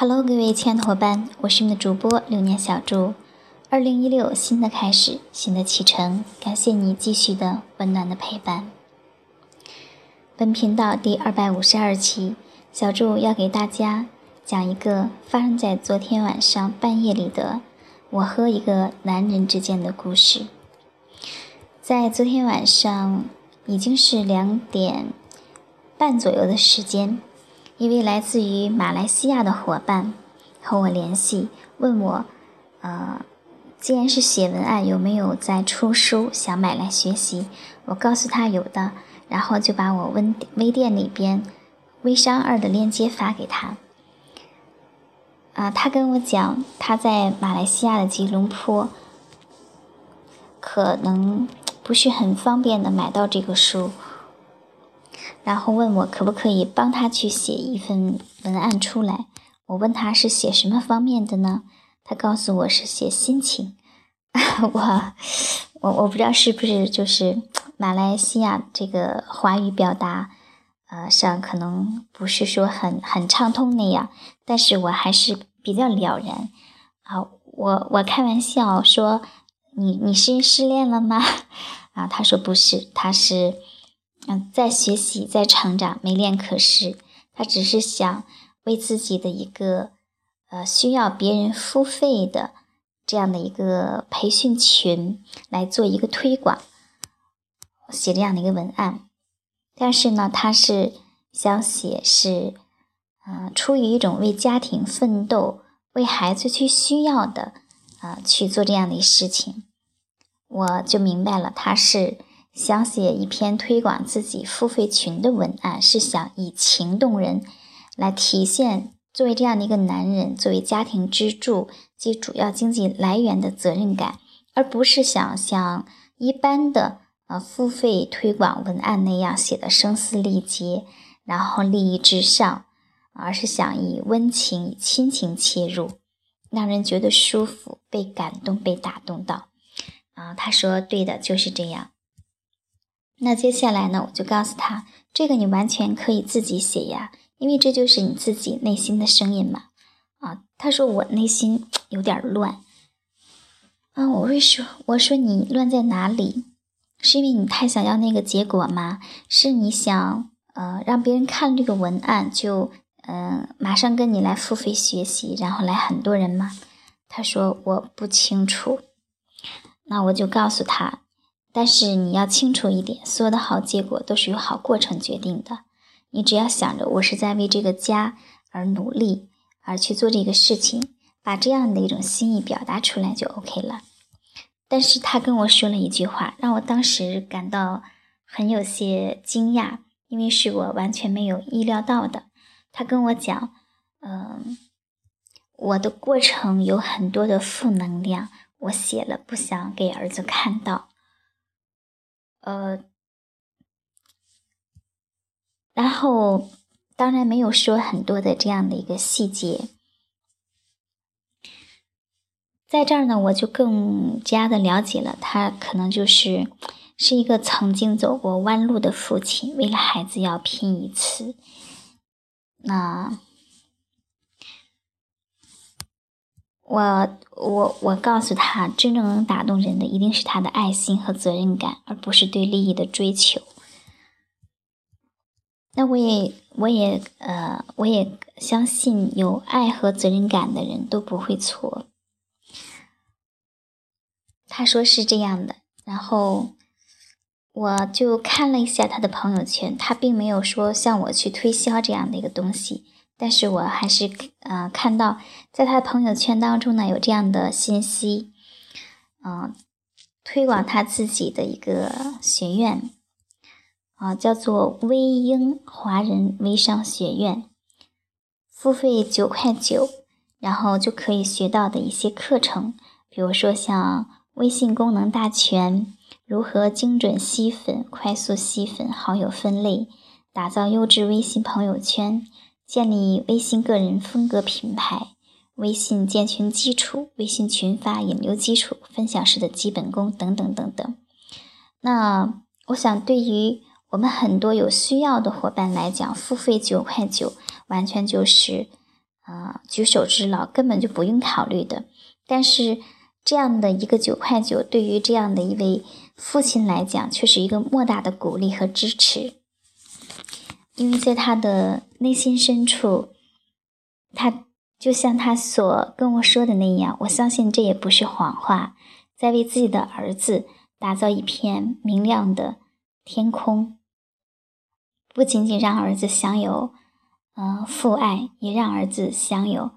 Hello，各位亲爱的伙伴，我是你们的主播流年小猪。二零一六，新的开始，新的启程，感谢你继续的温暖的陪伴。本频道第二百五十二期，小祝要给大家讲一个发生在昨天晚上半夜里的我和一个男人之间的故事。在昨天晚上，已经是两点半左右的时间。一位来自于马来西亚的伙伴和我联系，问我，呃，既然是写文案，有没有在出书，想买来学习？我告诉他有的，然后就把我微微店里边微商二的链接发给他。啊，他跟我讲，他在马来西亚的吉隆坡，可能不是很方便的买到这个书。然后问我可不可以帮他去写一份文案出来。我问他是写什么方面的呢？他告诉我是写心情。我我我不知道是不是就是马来西亚这个华语表达，呃上可能不是说很很畅通那样，但是我还是比较了然。啊，我我开玩笑说你你是失恋了吗？啊，他说不是，他是。嗯，在学习，在成长，没练可失。他只是想为自己的一个呃需要别人付费的这样的一个培训群来做一个推广，写这样的一个文案。但是呢，他是想写是，嗯，出于一种为家庭奋斗、为孩子去需要的啊去做这样的事情。我就明白了，他是。想写一篇推广自己付费群的文案，是想以情动人，来体现作为这样的一个男人，作为家庭支柱及主要经济来源的责任感，而不是想像一般的呃付费推广文案那样写的声嘶力竭，然后利益至上，而是想以温情、以亲情切入，让人觉得舒服、被感动、被打动到。啊，他说对的，就是这样。那接下来呢，我就告诉他，这个你完全可以自己写呀，因为这就是你自己内心的声音嘛。啊，他说我内心有点乱。啊，我会说，我说你乱在哪里？是因为你太想要那个结果吗？是你想呃让别人看这个文案就嗯马上跟你来付费学习，然后来很多人吗？他说我不清楚。那我就告诉他。但是你要清楚一点，所有的好结果都是由好过程决定的。你只要想着我是在为这个家而努力，而去做这个事情，把这样的一种心意表达出来就 OK 了。但是他跟我说了一句话，让我当时感到很有些惊讶，因为是我完全没有意料到的。他跟我讲，嗯，我的过程有很多的负能量，我写了不想给儿子看到。呃，然后当然没有说很多的这样的一个细节，在这儿呢，我就更加的了解了他可能就是是一个曾经走过弯路的父亲，为了孩子要拼一次，那。我我我告诉他，真正能打动人的一定是他的爱心和责任感，而不是对利益的追求。那我也我也呃我也相信，有爱和责任感的人都不会错。他说是这样的，然后我就看了一下他的朋友圈，他并没有说向我去推销这样的一个东西。但是我还是呃看到，在他的朋友圈当中呢有这样的信息，嗯，推广他自己的一个学院，啊，叫做微英华人微商学院，付费九块九，然后就可以学到的一些课程，比如说像微信功能大全，如何精准吸粉、快速吸粉、好友分类，打造优质微信朋友圈。建立微信个人风格品牌，微信建群基础，微信群发引流基础，分享式的基本功等等等等。那我想，对于我们很多有需要的伙伴来讲，付费九块九，完全就是啊举手之劳，根本就不用考虑的。但是这样的一个九块九，对于这样的一位父亲来讲，却是一个莫大的鼓励和支持。因为在他的内心深处，他就像他所跟我说的那样，我相信这也不是谎话，在为自己的儿子打造一片明亮的天空。不仅仅让儿子享有，嗯，父爱，也让儿子享有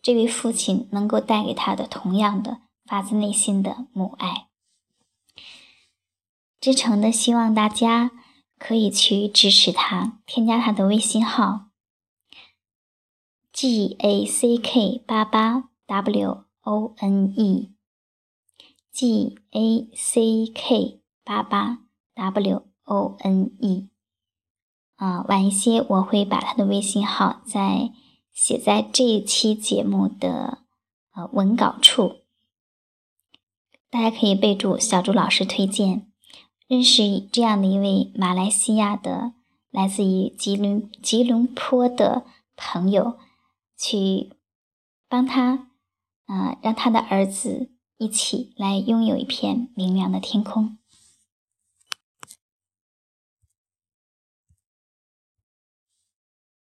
这位父亲能够带给他的同样的发自内心的母爱。真诚的希望大家可以去支持他，添加他的微信号：g a c k 八八 w o n e，g a c k 八八 w o n e。啊，晚一些我会把他的微信号在写在这一期节目的呃文稿处，大家可以备注小朱老师推荐，认识这样的一位马来西亚的来自于吉隆吉隆坡的朋友，去帮他啊，让他的儿子一起来拥有一片明亮的天空。